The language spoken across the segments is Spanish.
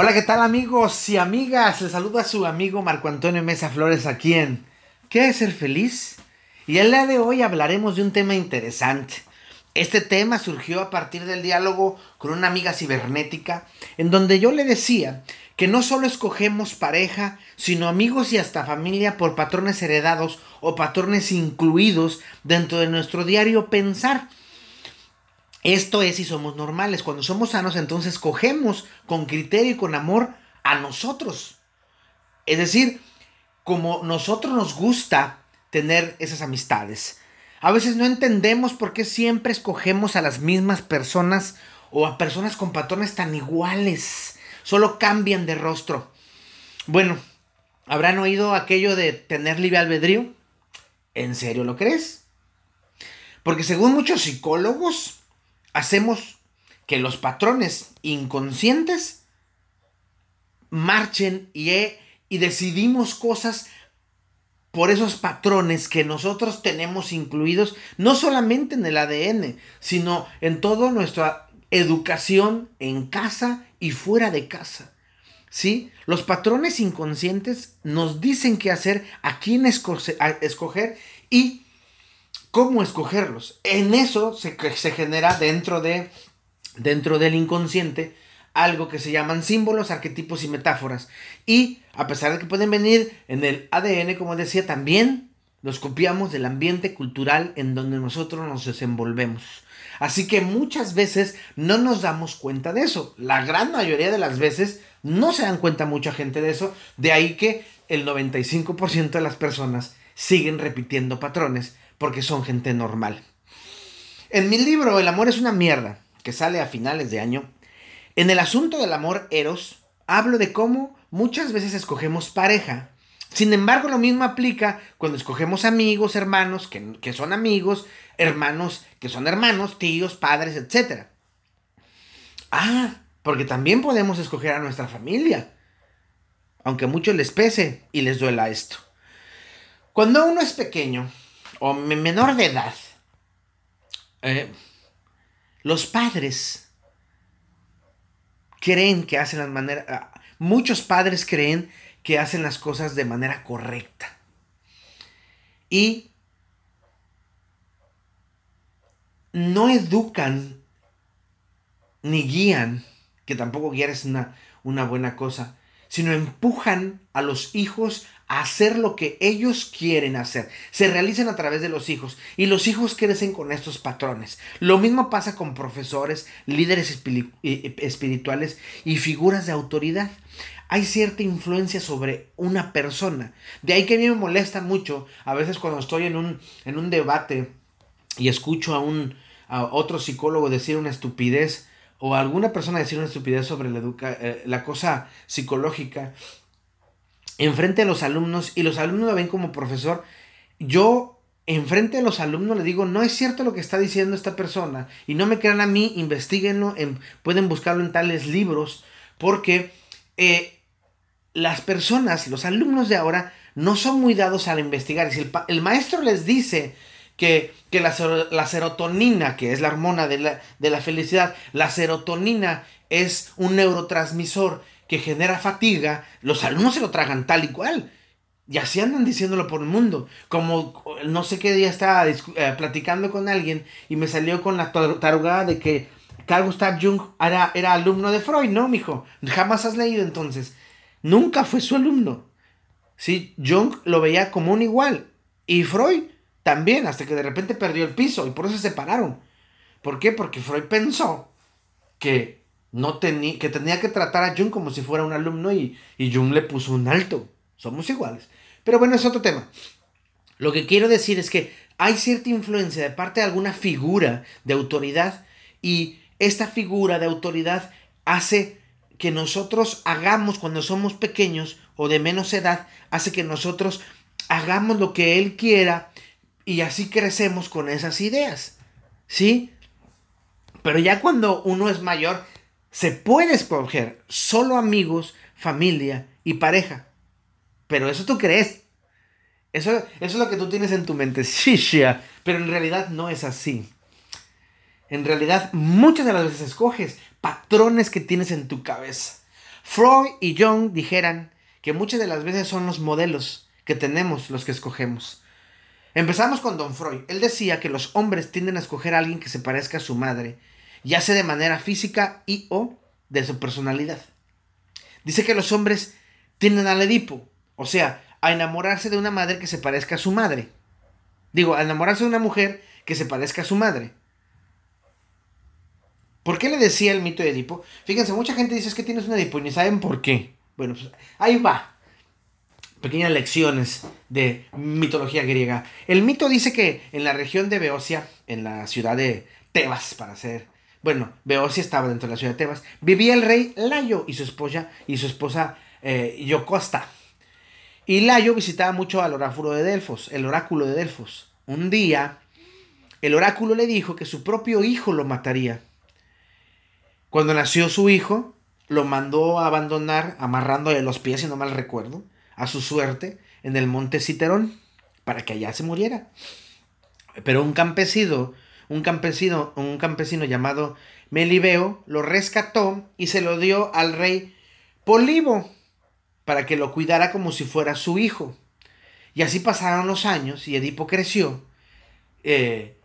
Hola, ¿qué tal amigos y amigas? Les saluda su amigo Marco Antonio Mesa Flores aquí en ¿Qué es ser feliz? Y el día de hoy hablaremos de un tema interesante. Este tema surgió a partir del diálogo con una amiga cibernética en donde yo le decía que no solo escogemos pareja, sino amigos y hasta familia por patrones heredados o patrones incluidos dentro de nuestro diario pensar. Esto es si somos normales. Cuando somos sanos, entonces cogemos con criterio y con amor a nosotros. Es decir, como nosotros nos gusta tener esas amistades. A veces no entendemos por qué siempre escogemos a las mismas personas o a personas con patrones tan iguales. Solo cambian de rostro. Bueno, ¿habrán oído aquello de tener libre albedrío? ¿En serio lo crees? Porque según muchos psicólogos, hacemos que los patrones inconscientes marchen y, y decidimos cosas por esos patrones que nosotros tenemos incluidos no solamente en el ADN, sino en toda nuestra educación en casa y fuera de casa. ¿Sí? Los patrones inconscientes nos dicen qué hacer, a quién escoger y cómo escogerlos. En eso se, se genera dentro, de, dentro del inconsciente algo que se llaman símbolos, arquetipos y metáforas. Y a pesar de que pueden venir en el ADN, como decía, también los copiamos del ambiente cultural en donde nosotros nos desenvolvemos. Así que muchas veces no nos damos cuenta de eso. La gran mayoría de las veces no se dan cuenta mucha gente de eso. De ahí que el 95% de las personas siguen repitiendo patrones porque son gente normal. En mi libro El amor es una mierda, que sale a finales de año, en el asunto del amor eros, hablo de cómo muchas veces escogemos pareja. Sin embargo, lo mismo aplica cuando escogemos amigos, hermanos que, que son amigos, hermanos que son hermanos, tíos, padres, etc. Ah, porque también podemos escoger a nuestra familia. Aunque a muchos les pese y les duela esto. Cuando uno es pequeño, o menor de edad, eh, los padres creen que hacen las maneras, ah, muchos padres creen que hacen las cosas de manera correcta. Y no educan ni guían, que tampoco guiar es una, una buena cosa, sino empujan a los hijos a hacer lo que ellos quieren hacer. Se realizan a través de los hijos y los hijos crecen con estos patrones. Lo mismo pasa con profesores, líderes espirituales y figuras de autoridad. Hay cierta influencia sobre una persona. De ahí que a mí me molesta mucho a veces cuando estoy en un, en un debate y escucho a un a otro psicólogo decir una estupidez o alguna persona decir una estupidez sobre la, eh, la cosa psicológica enfrente de los alumnos y los alumnos lo ven como profesor, yo enfrente de los alumnos le digo, no es cierto lo que está diciendo esta persona y no me crean a mí, investiguenlo, pueden buscarlo en tales libros, porque eh, las personas, los alumnos de ahora, no son muy dados al investigar. Si el, maestro les dice que, la, la, serotonina, que es la hormona de la, de la felicidad, la serotonina es un neurotransmisor que genera fatiga, los alumnos se lo tragan tal y cual. Y así andan diciéndolo por el mundo. Como no sé qué día estaba eh, platicando con alguien y me salió con la tarugada de que Carl Gustav Jung era, era alumno de Freud. No, mijo. Jamás has leído entonces. Nunca fue su alumno. Sí, Jung lo veía como un igual. Y Freud también, hasta que de repente perdió el piso y por eso se separaron. ¿Por qué? Porque Freud pensó que no tenía, que tenía que tratar a Jung como si fuera un alumno y, y Jung le puso un alto. Somos iguales. Pero bueno, es otro tema. Lo que quiero decir es que hay cierta influencia de parte de alguna figura de autoridad y esta figura de autoridad hace que nosotros hagamos cuando somos pequeños o de menos edad, hace que nosotros hagamos lo que él quiera y así crecemos con esas ideas. ¿Sí? Pero ya cuando uno es mayor, se puede escoger solo amigos, familia y pareja. Pero eso tú crees. Eso, eso es lo que tú tienes en tu mente. Sí, Shia. Pero en realidad no es así. En realidad muchas de las veces escoges patrones que tienes en tu cabeza. Freud y Jung dijeran que muchas de las veces son los modelos que tenemos los que escogemos. Empezamos con Don Freud. Él decía que los hombres tienden a escoger a alguien que se parezca a su madre, ya sea de manera física y o de su personalidad. Dice que los hombres tienden al Edipo, o sea, a enamorarse de una madre que se parezca a su madre. Digo, a enamorarse de una mujer que se parezca a su madre. ¿Por qué le decía el mito de Edipo? Fíjense, mucha gente dice que tienes un Edipo y ni saben por qué. Bueno, pues ahí va. Pequeñas lecciones de mitología griega. El mito dice que en la región de Beocia, en la ciudad de Tebas, para ser. Bueno, Beocia estaba dentro de la ciudad de Tebas. Vivía el rey Layo y su esposa, y su esposa eh, Yocosta. Y Layo visitaba mucho al oráculo de Delfos, el oráculo de Delfos. Un día, el oráculo le dijo que su propio hijo lo mataría. Cuando nació su hijo, lo mandó a abandonar, amarrándole los pies, si no mal recuerdo, a su suerte, en el monte Citerón, para que allá se muriera. Pero un campesino, un campesino, un campesino llamado Melibeo lo rescató y se lo dio al rey Polibo para que lo cuidara como si fuera su hijo. Y así pasaron los años y Edipo creció. Eh,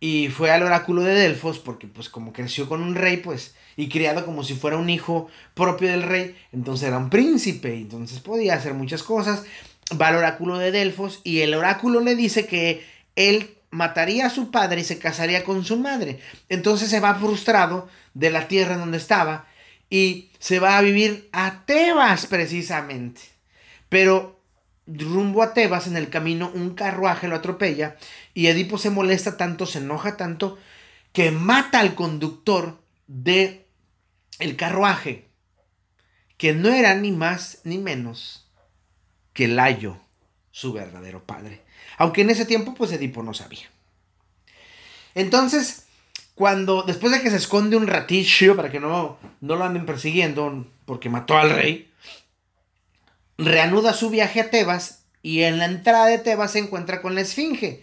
y fue al oráculo de Delfos, porque pues como creció con un rey, pues, y criado como si fuera un hijo propio del rey, entonces era un príncipe, entonces podía hacer muchas cosas. Va al oráculo de Delfos y el oráculo le dice que él mataría a su padre y se casaría con su madre. Entonces se va frustrado de la tierra donde estaba y se va a vivir a Tebas precisamente. Pero rumbo a Tebas en el camino un carruaje lo atropella y Edipo se molesta tanto, se enoja tanto, que mata al conductor de el carruaje, que no era ni más ni menos que Layo, su verdadero padre. Aunque en ese tiempo, pues Edipo no sabía. Entonces, cuando, después de que se esconde un ratillo para que no, no lo anden persiguiendo, porque mató al rey, reanuda su viaje a Tebas y en la entrada de Tebas se encuentra con la Esfinge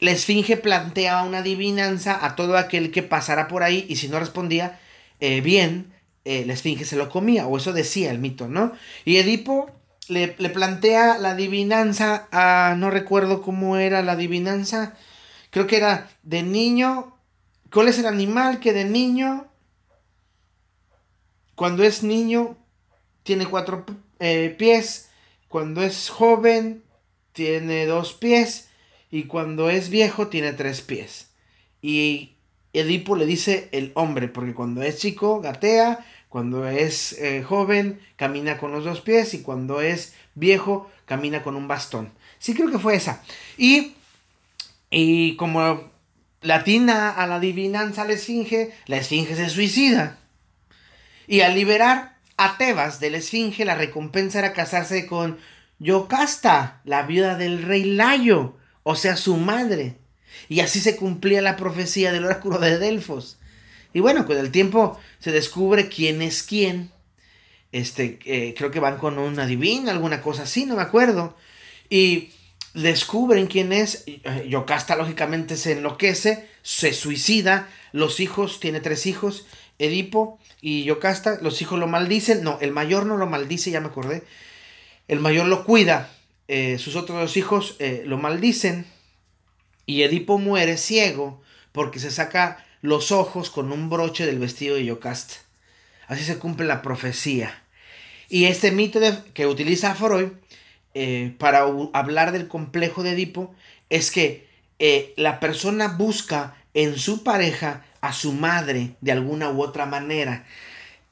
la esfinge planteaba una adivinanza a todo aquel que pasara por ahí y si no respondía eh, bien, eh, la esfinge se lo comía, o eso decía el mito, ¿no? Y Edipo le, plantea la adivinanza a, no recuerdo cómo era la adivinanza, creo que era de niño, ¿cuál es el animal que de niño, cuando es niño, tiene cuatro eh, pies, cuando es joven, tiene dos pies, y cuando es viejo tiene tres pies. Y Edipo le dice el hombre, porque cuando es chico gatea, cuando es eh, joven camina con los dos pies y cuando es viejo camina con un bastón. Sí creo que fue esa. Y, y como latina a la adivinanza la esfinge, la esfinge se suicida. Y al liberar a Tebas de la esfinge, la recompensa era casarse con Yocasta, la viuda del rey Layo o sea, su madre. Y así se cumplía la profecía del oráculo de Delfos. Y bueno, con el tiempo se descubre quién es quién. Este, eh, creo que van con una divina, alguna cosa así, no me acuerdo. Y descubren quién es. Eh, Yocasta lógicamente se enloquece, se suicida. Los hijos, tiene tres hijos, Edipo y Yocasta. Los hijos lo maldicen. No, el mayor no lo maldice, ya me acordé. El mayor lo cuida eh, sus otros dos hijos lo maldicen y Edipo muere ciego porque se saca los ojos con un broche del vestido de Yocasta. Así se cumple la profecía. Y este mito que utiliza Freud eh, para hablar del complejo de Edipo es que la persona busca en su pareja a su madre de alguna u otra manera.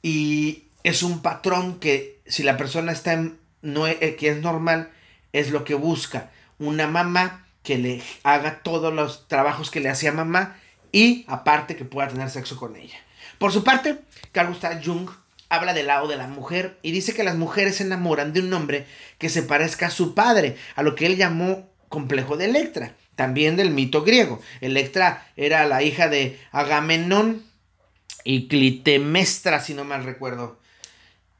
Y es un patrón que si la persona está en, no, que es normal, es lo que busca. Una mamá que le haga todos los trabajos que le hacía mamá y aparte que pueda tener sexo con ella. Por su parte, Carl Gustav Jung habla del lado de la mujer y dice que las mujeres se enamoran de un hombre que se parezca a su padre, a lo que él llamó complejo de Electra, también del mito griego. Electra era la hija de Agamenón y Clitemestra, si no mal recuerdo.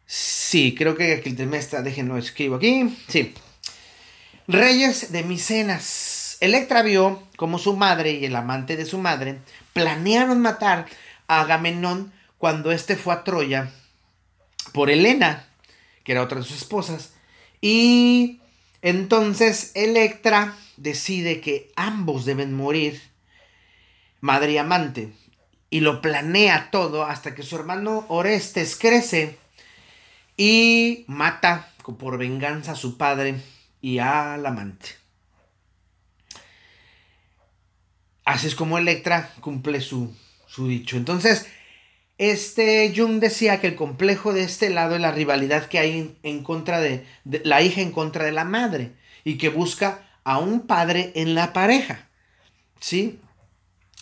Sí, creo que Clitemestra, déjenlo escribo aquí. Sí, Reyes de Micenas. Electra vio como su madre y el amante de su madre planearon matar a Agamenón cuando éste fue a Troya por Elena, que era otra de sus esposas. Y entonces Electra decide que ambos deben morir, madre y amante, y lo planea todo hasta que su hermano Orestes crece y mata por venganza a su padre y al amante. Así es como Electra cumple su, su dicho. Entonces, este Jung decía que el complejo de este lado es la rivalidad que hay en, contra de, la hija en contra de la madre y que busca a un padre en la pareja. ¿Sí?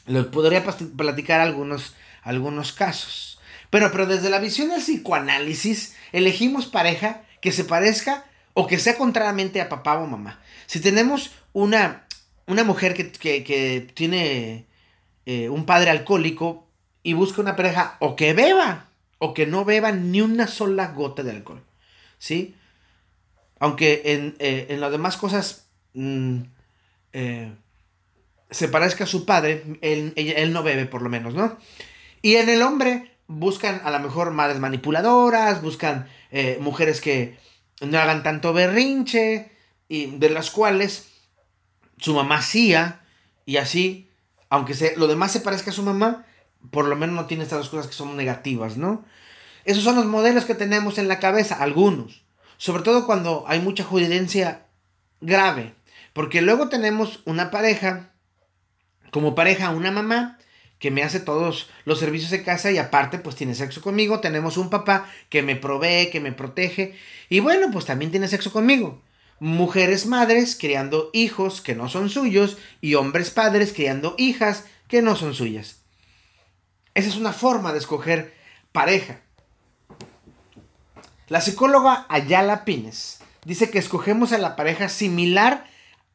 Les podría platicar algunos, algunos casos. Pero, pero desde la visión del psicoanálisis, elegimos pareja que se parezca o que sea contrariamente a papá o mamá. Si tenemos una, una mujer que, tiene eh, un padre alcohólico y busca una pareja o que beba o que no beba ni una sola gota de alcohol. ¿Sí? Aunque en, eh, las demás cosas mm, eh, se parezca a su padre, él, él, no bebe por lo menos, ¿no? Y en el hombre buscan a lo mejor madres manipuladoras, buscan mujeres que no hagan tanto berrinche y de las cuales su mamá hacía y así, aunque se, lo demás se parezca a su mamá, por lo menos no tiene estas dos cosas que son negativas, ¿no? Esos son los modelos que tenemos en la cabeza, algunos. Sobre todo cuando hay mucha juridencia grave. Porque luego tenemos una pareja, como pareja una mamá, que me hace todos los servicios de casa y aparte pues tiene sexo conmigo. Tenemos un papá que me provee, que me protege. Y bueno, pues también tiene sexo conmigo mujeres madres criando hijos que no son suyos y hombres padres criando hijas que no son suyas. Esa es una forma de escoger pareja. La psicóloga Ayala Pines dice que escogemos a la pareja similar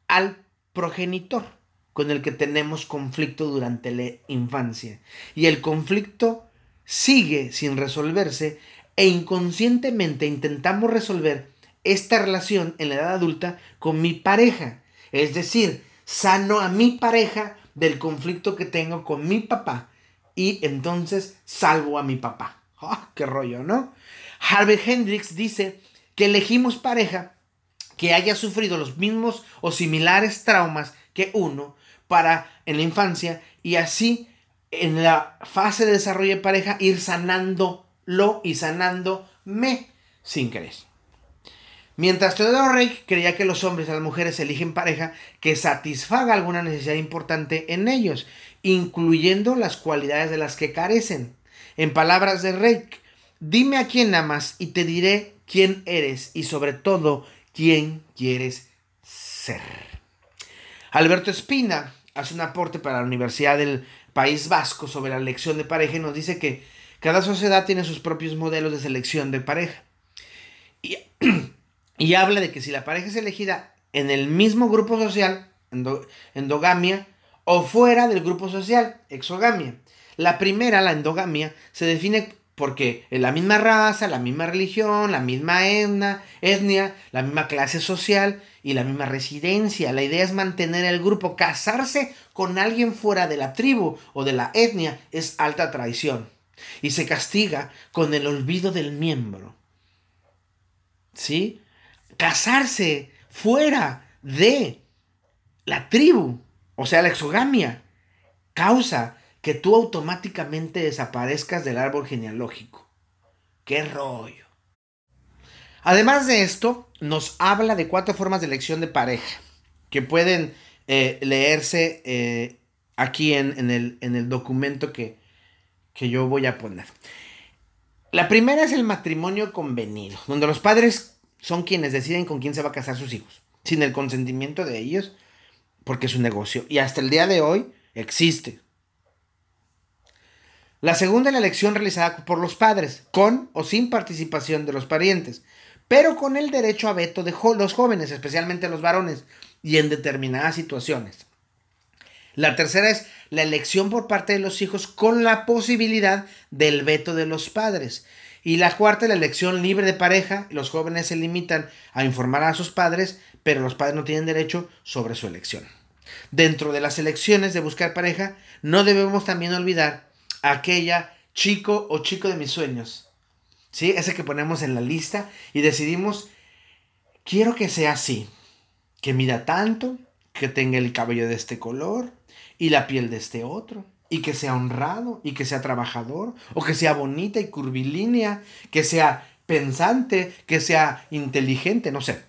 al progenitor con el que tenemos conflicto durante la infancia. Y el conflicto sigue sin resolverse e inconscientemente intentamos resolver esta relación en la edad adulta con mi pareja. Es decir, sano a mi pareja del conflicto que tengo con mi papá y entonces salvo a mi papá. ¡Ah, ¡Qué rollo, ¿no? Harvey Hendrix dice que elegimos pareja que haya sufrido los mismos o similares traumas que uno para en la infancia y así en la fase de desarrollo de pareja ir sanándolo y sanándome sin querer. Mientras Theodore Reich creía que los hombres y las mujeres eligen pareja que satisfaga alguna necesidad importante en ellos, incluyendo las cualidades de las que carecen. En palabras de Reich, dime a quién amas y te diré quién eres y sobre todo quién quieres ser. Alberto Espina hace un aporte para la Universidad del País Vasco sobre la elección de pareja y nos dice que cada sociedad tiene sus propios modelos de selección de pareja. Y habla de que si la pareja es elegida en el mismo grupo social, endogamia, o fuera del grupo social, exogamia. La primera, la endogamia, se define porque es la misma raza, la misma religión, la misma etnia, etnia, la misma clase social y la misma residencia. La idea es mantener el grupo. Casarse con alguien fuera de la tribu o de la etnia es alta traición y se castiga con el olvido del miembro. ¿Sí? Casarse fuera de la tribu, o sea, la exogamia, causa que tú automáticamente desaparezcas del árbol genealógico. ¡Qué rollo! Además de esto, nos habla de cuatro formas de elección de pareja que pueden eh, leerse eh, aquí en, el, en, el, documento que, que yo voy a poner. La primera es el matrimonio convenido, donde los padres son quienes deciden con quién se va a casar sus hijos, sin el consentimiento de ellos, porque es un negocio. Y hasta el día de hoy existe. La segunda es la elección realizada por los padres, con o sin participación de los parientes, pero con el derecho a veto de los jóvenes, especialmente los varones, y en determinadas situaciones. La tercera es la elección por parte de los hijos con la posibilidad del veto de los padres. Y la cuarta, la elección libre de pareja. Los jóvenes se limitan a informar a sus padres, pero los padres no tienen derecho sobre su elección. Dentro de las elecciones de buscar pareja, no debemos también olvidar aquella chico o chico de mis sueños. ¿sí? Ese que ponemos en la lista y decidimos, quiero que sea así, que mida tanto, que tenga el cabello de este color y la piel de este otro, y que sea honrado, y que sea trabajador, o que sea bonita y curvilínea, que sea pensante, que sea inteligente, no sé.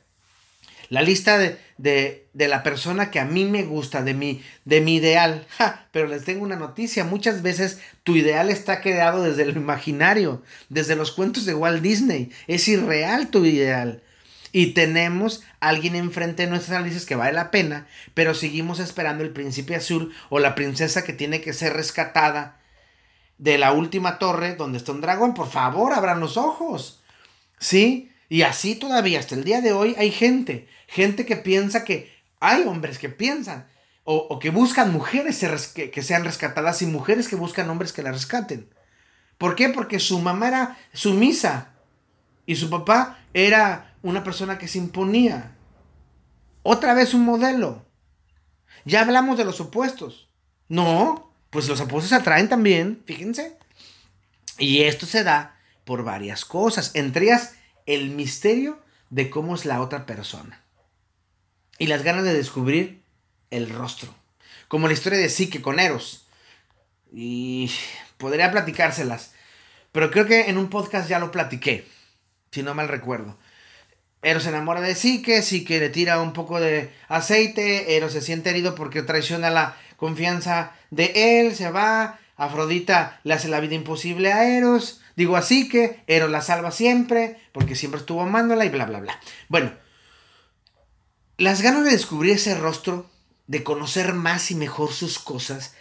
La lista de, de, de, la persona que a mí me gusta, de mi, de mi ideal. pero les tengo una noticia, muchas veces tu ideal está creado desde el imaginario, desde los cuentos de Walt Disney. Es irreal tu ideal. Y tenemos a alguien enfrente de nuestras narices que vale la pena, pero seguimos esperando el príncipe azul o la princesa que tiene que ser rescatada de la última torre donde está un dragón. Por favor, abran los ojos. ¿Sí? Y así todavía, hasta el día de hoy, hay gente, gente que piensa que hay hombres que piensan, o, que buscan mujeres que, que, sean rescatadas y mujeres que buscan hombres que la rescaten. ¿Por qué? Porque su mamá era sumisa y su papá era una persona que se imponía. Otra vez un modelo. Ya hablamos de los opuestos. No, pues los opuestos atraen también, fíjense. Y esto se da por varias cosas, entre ellas el misterio de cómo es la otra persona. Y las ganas de descubrir el rostro. Como la historia de Psique con Eros. Y podría platicárselas. Pero creo que en un podcast ya lo platiqué. Si no mal recuerdo. Eros se enamora de Psique, Psique le tira un poco de aceite, Eros se siente herido porque traiciona la confianza de él, se va, Afrodita le hace la vida imposible a Eros, digo así que Eros la salva siempre, porque siempre estuvo amándola y bla, bla, bla. Bueno, las ganas de descubrir ese rostro, de conocer más y mejor sus cosas,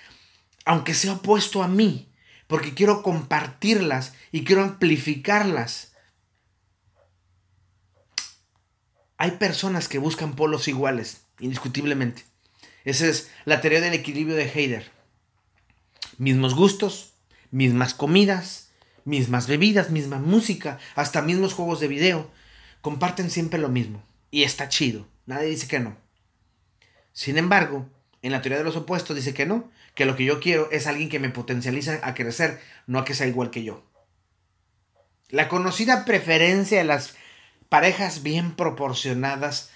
aunque sea opuesto a mí, porque quiero compartirlas y quiero amplificarlas Hay personas que buscan polos iguales, indiscutiblemente. Esa es la teoría del equilibrio de Heider. Mismos gustos, mismas comidas, mismas bebidas, misma música, hasta mismos juegos de video. Comparten siempre lo mismo. Y está chido. Nadie dice que no. Sin embargo, en la teoría de los opuestos dice que no, que lo que yo quiero es alguien que me potencializa a crecer, no a que sea igual que yo. La conocida preferencia de las parejas bien proporcionadas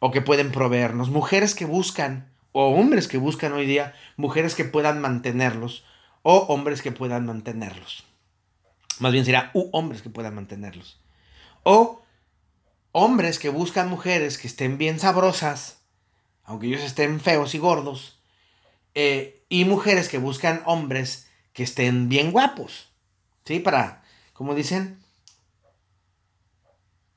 o que pueden proveernos, mujeres que buscan, o hombres que buscan hoy día, mujeres que puedan mantenerlos, o hombres que puedan mantenerlos. Más bien será u hombres que puedan mantenerlos. O hombres que buscan mujeres que estén bien sabrosas, aunque ellos estén feos y gordos, eh, y mujeres que buscan hombres que estén bien guapos, ¿sí? Para, como dicen,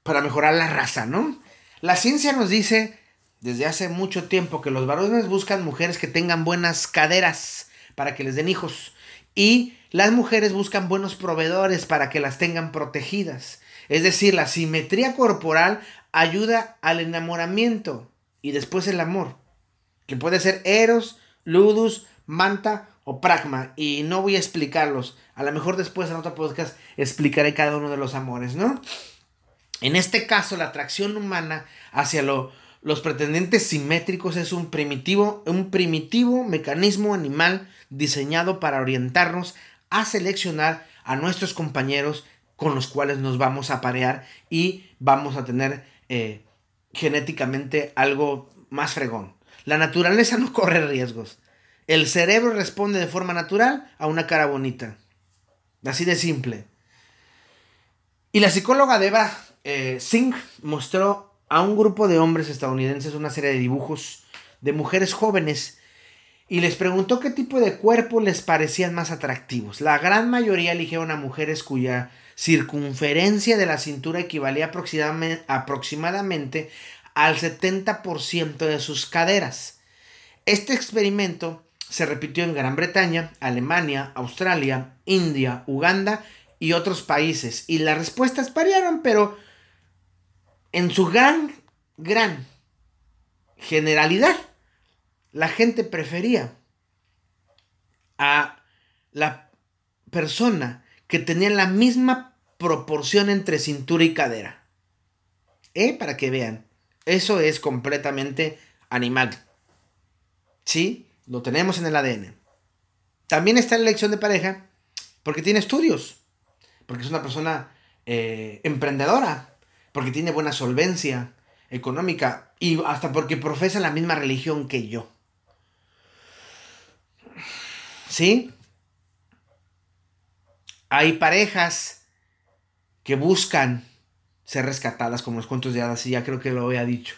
para mejorar la raza, ¿no? La ciencia nos dice desde hace mucho tiempo que los varones buscan mujeres que tengan buenas caderas para que les den hijos y las mujeres buscan buenos proveedores para que las tengan protegidas. Es decir, la simetría corporal ayuda al enamoramiento y después el amor, que puede ser eros, ludus, manta o pragma y no voy a explicarlos. A lo mejor después en otro podcast explicaré cada uno de los amores, ¿no? En este caso, la atracción humana hacia los pretendientes simétricos es un primitivo, un primitivo mecanismo animal diseñado para orientarnos a seleccionar a nuestros compañeros con los cuales nos vamos a parear y vamos a tener eh, genéticamente algo más fregón. La naturaleza no corre riesgos. El cerebro responde de forma natural a una cara bonita. Así de simple. Y la psicóloga Deba eh, Singh mostró a un grupo de hombres estadounidenses una serie de dibujos de mujeres jóvenes y les preguntó qué tipo de cuerpo les parecían más atractivos. La gran mayoría eligieron a mujeres cuya circunferencia de la cintura equivalía aproximadamente al 70% de sus caderas. Este experimento se repitió en Gran Bretaña, Alemania, Australia, India, Uganda y otros países. Y las respuestas variaron, pero en su gran, gran generalidad, la gente prefería a la persona que tenía la misma proporción entre cintura y cadera. ¿Eh? Para que vean. Eso es completamente animal. ¿Sí? Lo tenemos en el ADN. También está la elección de pareja porque tiene estudios. Porque es una persona eh, emprendedora, porque tiene buena solvencia económica y hasta porque profesa la misma religión que yo. ¿Sí? Hay parejas que buscan ser rescatadas como los cuentos de hadas y ya creo que lo había dicho.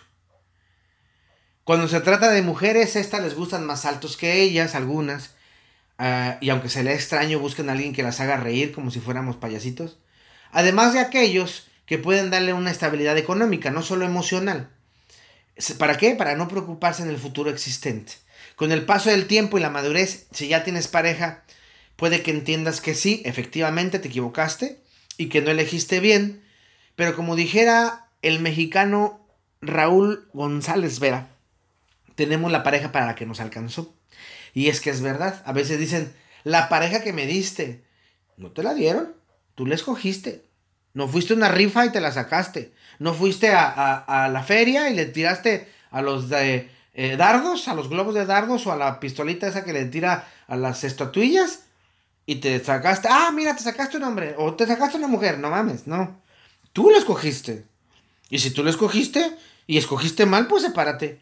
Cuando se trata de mujeres, estas les gustan más altos que ellas, algunas. Ah, y aunque se le extraño, buscan a alguien que las haga reír como si fuéramos payasitos. Además de aquellos que pueden darle una estabilidad económica, no solo emocional. ¿Para qué? Para no preocuparse en el futuro existente. Con el paso del tiempo y la madurez, si ya tienes pareja, puede que entiendas que sí, efectivamente te equivocaste y que no elegiste bien. Pero como dijera el mexicano Raúl González Vera, tenemos la pareja para la que nos alcanzó. Y es que es verdad. A veces dicen, la pareja que me diste, no te la dieron, tú la escogiste. No fuiste a una rifa y te la sacaste. No fuiste a, la feria y le tiraste a los de eh, dardos, a los globos de dardos o a la pistolita esa que le tira a las estatuillas y te sacaste, ah, mira, te sacaste un hombre o te sacaste una mujer, no mames, no. Tú lo escogiste. Y si tú lo escogiste y escogiste mal, pues sepárate.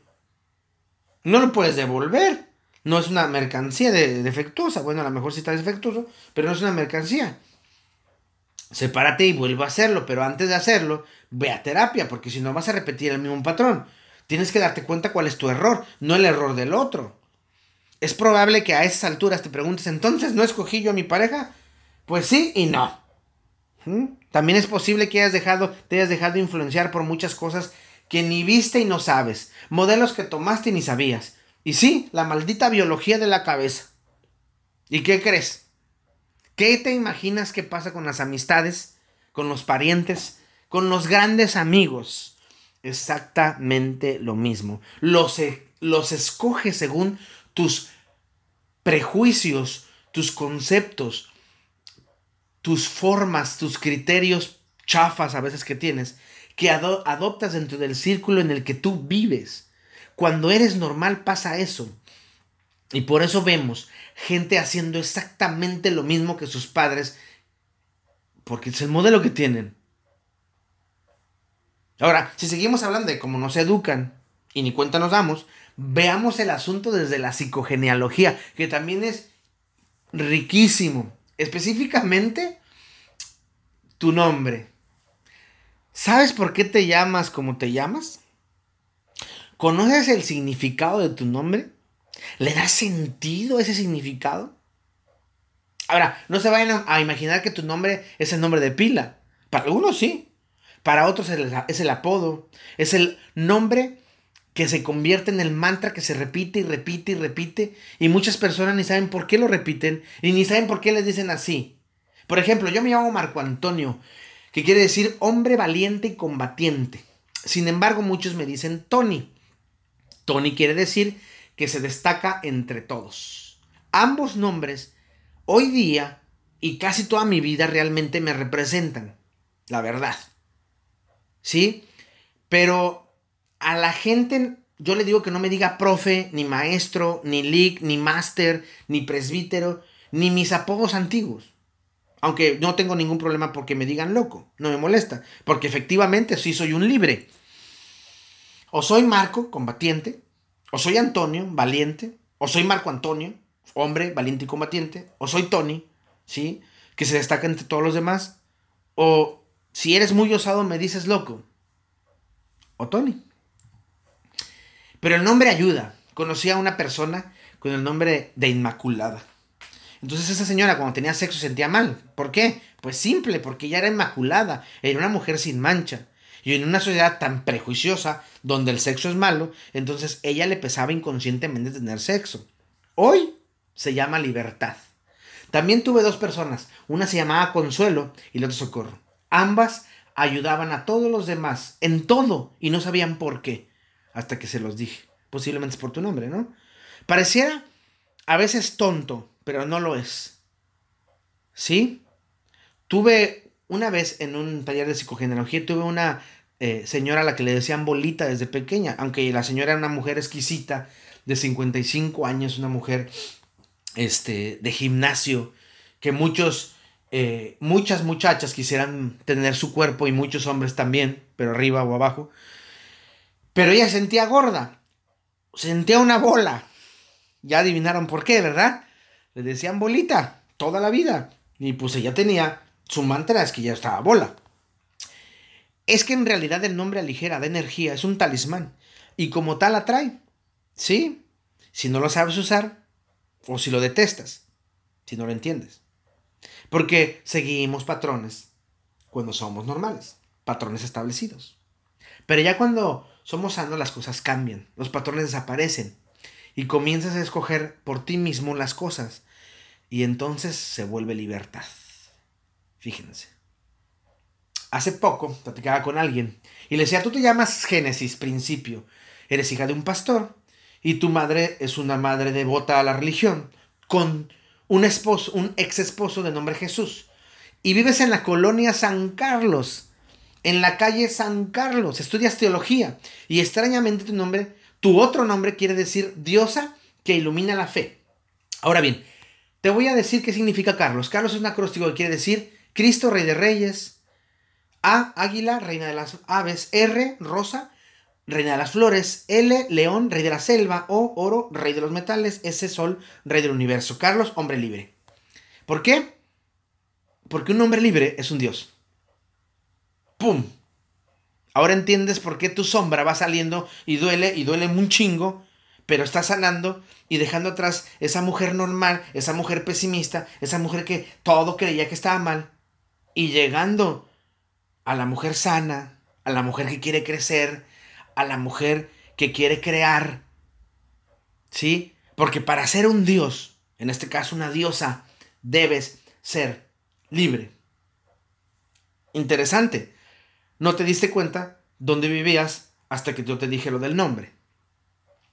No lo puedes devolver. No es una mercancía defectuosa. Bueno, a lo mejor sí está defectuoso, pero no es una mercancía. Sepárate y vuelve a hacerlo, pero antes de hacerlo, ve a terapia, porque si no vas a repetir el mismo patrón. Tienes que darte cuenta cuál es tu error, no el error del otro. Es probable que a esas alturas te preguntes, entonces, ¿no escogí yo a mi pareja? Pues sí y no. ¿Mm? También es posible que hayas dejado, te hayas dejado influenciar por muchas cosas que ni viste y no sabes, modelos que tomaste y ni sabías. Y sí, la maldita biología de la cabeza. ¿Y qué crees? ¿Qué te imaginas que pasa con las amistades, con los parientes, con los grandes amigos? Exactamente lo mismo. Los, e, los escoges según tus prejuicios, tus conceptos, tus formas, tus criterios chafas a veces que tienes que adoptas dentro del círculo en el que tú vives. Cuando eres normal pasa eso. Y por eso vemos gente haciendo exactamente lo mismo que sus padres, porque es el modelo que tienen. Ahora, si seguimos hablando de cómo nos educan y ni cuenta nos damos, veamos el asunto desde la psicogenealogía, que también es riquísimo. Específicamente, tu nombre. ¿Sabes por qué te llamas como te llamas? ¿Conoces el significado de tu nombre? ¿Le da sentido ese significado? Ahora, no se vayan a imaginar que tu nombre es el nombre de pila. Para algunos sí. Para otros es el apodo. Es el nombre que se convierte en el mantra que se repite y repite y repite. Y muchas personas ni saben por qué lo repiten y ni saben por qué les dicen así. Por ejemplo, yo me llamo Marco Antonio que quiere decir hombre valiente y combatiente. Sin embargo, muchos me dicen Tony. Tony quiere decir que se destaca entre todos. Ambos nombres, hoy día y casi toda mi vida realmente me representan, la verdad. ¿Sí? Pero a la gente yo le digo que no me diga profe, ni maestro, ni league, ni máster, ni presbítero, ni mis apodos antiguos. Aunque no tengo ningún problema porque me digan loco, no me molesta, porque efectivamente sí soy un libre. O soy Marco, combatiente, o soy Antonio, valiente, o soy Marco Antonio, hombre, valiente y combatiente, o soy Tony, ¿sí? Que se destaca entre todos los demás, o si eres muy osado me dices loco, o Tony. Pero el nombre ayuda. Conocí a una persona con el nombre de Inmaculada. Entonces esa señora cuando tenía sexo sentía mal. ¿Por qué? Pues simple, porque ella era inmaculada, era una mujer sin mancha. Y en una sociedad tan prejuiciosa, donde el sexo es malo, entonces ella le pesaba inconscientemente tener sexo. Hoy se llama libertad. También tuve dos personas, una se llamaba Consuelo y la otra Socorro. Ambas ayudaban a todos los demás en todo y no sabían por qué, hasta que se los dije. Posiblemente es por tu nombre, ¿no? Pareciera a veces tonto, pero no lo es. ¿Sí? Tuve una vez en un taller de psicogenealogía, tuve una eh, señora a la que le decían bolita desde pequeña, aunque la señora era una mujer exquisita de 55 años, una mujer este, de gimnasio, que muchos eh, muchas muchachas quisieran tener su cuerpo y muchos hombres también, pero arriba o abajo. Pero ella sentía gorda, sentía una bola. Ya adivinaron por qué, ¿verdad? Le decían bolita toda la vida. Y pues ella tenía su mantra, es que ya estaba bola. Es que en realidad el nombre aligera de energía es un talismán y como tal atrae. ¿Sí? Si no lo sabes usar o si lo detestas, si no lo entiendes. Porque seguimos patrones cuando somos normales, patrones establecidos. Pero ya cuando somos sanos las cosas cambian, los patrones desaparecen y comienzas a escoger por ti mismo las cosas y entonces se vuelve libertad. Fíjense. Hace poco platicaba con alguien y le decía, tú te llamas Génesis, principio, eres hija de un pastor y tu madre es una madre devota a la religión, con un esposo, un ex esposo de nombre Jesús. Y vives en la colonia San Carlos, en la calle San Carlos, estudias teología y extrañamente tu nombre, tu otro nombre quiere decir diosa que ilumina la fe. Ahora bien, te voy a decir qué significa Carlos. Carlos es un acróstico que quiere decir Cristo, Rey de Reyes, A, Águila, Reina de las Aves, R, Rosa, Reina de las Flores, L, León, Rey de la Selva, O, Oro, Rey de los Metales, S, Sol, Rey del Universo. Carlos, hombre libre. ¿Por qué? Porque un hombre libre es un dios. ¡Pum! Ahora entiendes por qué tu sombra va saliendo y duele y duele un chingo, pero está sanando y dejando atrás esa mujer normal, esa mujer pesimista, esa mujer que todo creía que estaba mal y llegando a la mujer sana, a la mujer que quiere crecer, a la mujer que quiere crear. ¿Sí? Porque para ser un dios, en este caso una diosa, debes ser libre. Interesante. No te diste cuenta dónde vivías hasta que yo te dije lo del nombre.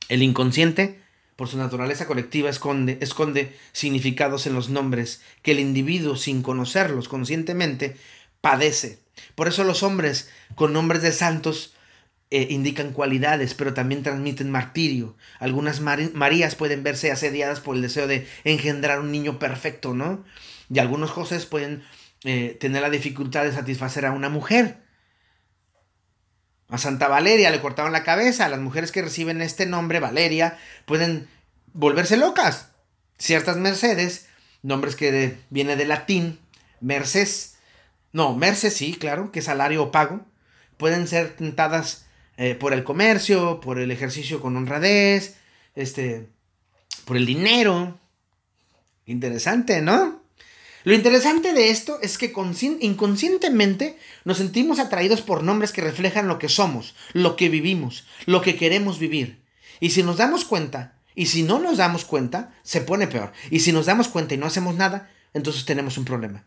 El inconsciente, por su naturaleza colectiva, esconde, esconde significados en los nombres que el individuo, sin conocerlos conscientemente, padece. Por eso los hombres con nombres de santos eh, indican cualidades, pero también transmiten martirio. Algunas Marías pueden verse asediadas por el deseo de engendrar un niño perfecto, ¿no? Y algunos José pueden eh, tener la dificultad de satisfacer a una mujer. A Santa Valeria le cortaron la cabeza. Las mujeres que reciben este nombre, Valeria, pueden volverse locas. Ciertas Mercedes, nombres que viene de latín, Merces, no, Merces sí, claro, que salario o pago, pueden ser tentadas eh, por el comercio, por el ejercicio con honradez, este, por el dinero. Interesante, ¿no? Lo interesante de esto es que inconscientemente nos sentimos atraídos por nombres que reflejan lo que somos, lo que vivimos, lo que queremos vivir. Y si nos damos cuenta, y si no nos damos cuenta, se pone peor. Y si nos damos cuenta y no hacemos nada, entonces tenemos un problema.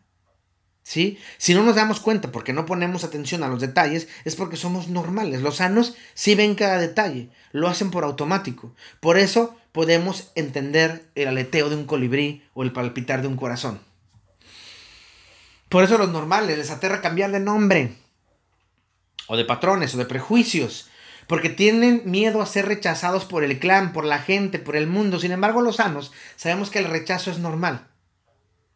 ¿Sí? Si no nos damos cuenta porque no ponemos atención a los detalles, es porque somos normales. Los sanos sí ven cada detalle, lo hacen por automático. Por eso podemos entender el aleteo de un colibrí o el palpitar de un corazón. Por eso los normales les aterra cambiar de nombre, o de patrones, o de prejuicios, porque tienen miedo a ser rechazados por el clan, por la gente, por el mundo. Sin embargo, los sanos sabemos que el rechazo es normal.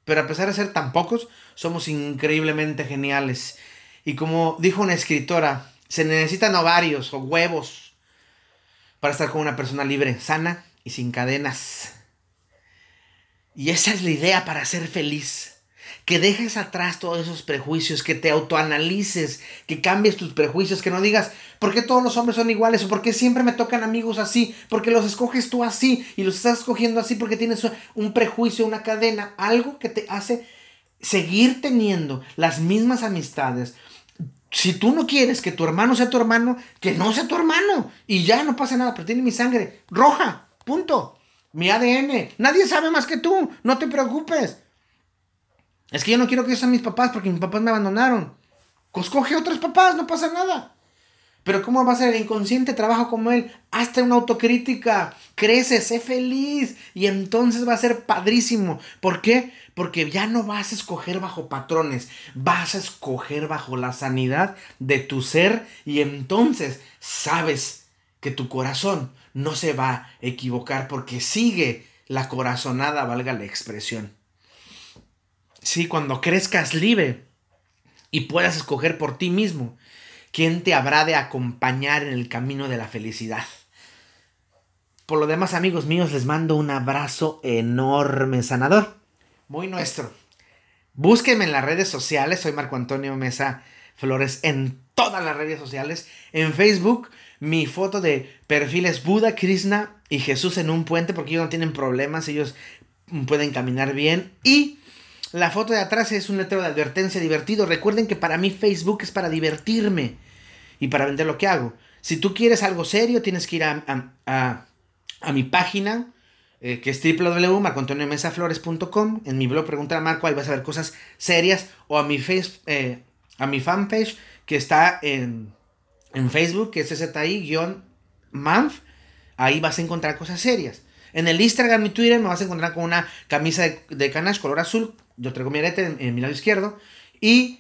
Pero a pesar de ser tan pocos, somos increíblemente geniales. Y como dijo una escritora, se necesitan ovarios o huevos para estar con una persona libre, sana y sin cadenas. Y esa es la idea para ser feliz que dejes atrás todos esos prejuicios, que te autoanalices, que cambies tus prejuicios, que no digas, ¿por qué todos los hombres son iguales? ¿O por qué siempre me tocan amigos así? Porque los escoges tú así y los estás escogiendo así porque tienes un prejuicio, una cadena, algo que te hace seguir teniendo las mismas amistades. Si tú no quieres que tu hermano sea tu hermano, que no sea tu hermano. Y ya no pasa nada, pero tiene mi sangre roja, punto. Mi ADN. Nadie sabe más que tú. No te preocupes. Es que yo no quiero que sean mis papás porque mis papás me abandonaron. Escoge otros papás, no pasa nada. Pero ¿cómo va a ser el inconsciente? Trabaja como él. Hazte una autocrítica. Crece, sé feliz. Y entonces va a ser padrísimo. ¿Por qué? Porque ya no vas a escoger bajo patrones. Vas a escoger bajo la sanidad de tu ser. Y entonces sabes que tu corazón no se va a equivocar porque sigue la corazonada, valga la expresión. Sí, cuando crezcas libre y puedas escoger por ti mismo quién te habrá de acompañar en el camino de la felicidad. Por lo demás, amigos míos, les mando un abrazo enorme, sanador. Muy nuestro. Búsquenme en las redes sociales. Soy Marco Antonio Mesa Flores en todas las redes sociales. En Facebook, mi foto de perfil es Buda, Krishna y Jesús en un puente porque ellos no tienen problemas. Ellos pueden caminar bien. Y la foto de atrás es un letrero de advertencia divertido. Recuerden que para mí Facebook es para divertirme y para vender lo que hago. Si tú quieres algo serio, tienes que ir a, a, mi página, eh, que es www.marcoantoniomesaflores.com. En mi blog Pregunta a Marco, ahí vas a ver cosas serias. O a mi, face, eh, a mi fanpage, que está en, en Facebook, que es SZI-MANF. Ahí vas a encontrar cosas serias. En el Instagram y Twitter me vas a encontrar con una camisa de, de canache color azul. Yo traigo mi arete en, mi lado izquierdo. Y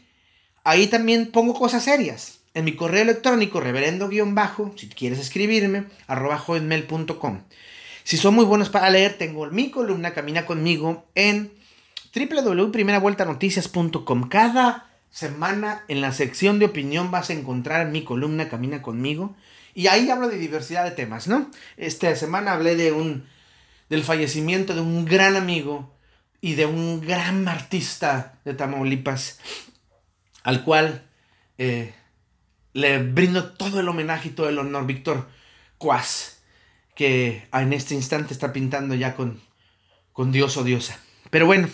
ahí también pongo cosas serias en mi correo electrónico, reverendo-bajo, si quieres escribirme, arroba jovenmail.com. Si son muy buenos para leer, tengo mi columna Camina conmigo en www.primeravueltanoticias.com. Cada semana en la sección de opinión vas a encontrar mi columna Camina conmigo. Y ahí hablo de diversidad de temas, ¿no? Esta semana hablé de un, del fallecimiento de un gran amigo y de un gran artista de Tamaulipas, al cual eh, le brindo todo el homenaje y todo el honor, Víctor Cuas, que en este instante está pintando ya con, con Dios o diosa. Pero bueno,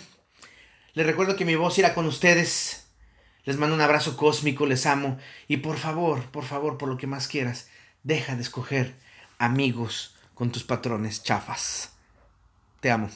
les recuerdo que mi voz irá con ustedes. Les mando un abrazo cósmico, les amo. Y por favor, por favor, por lo que más quieras, deja de escoger amigos con tus patrones chafas. Te amo.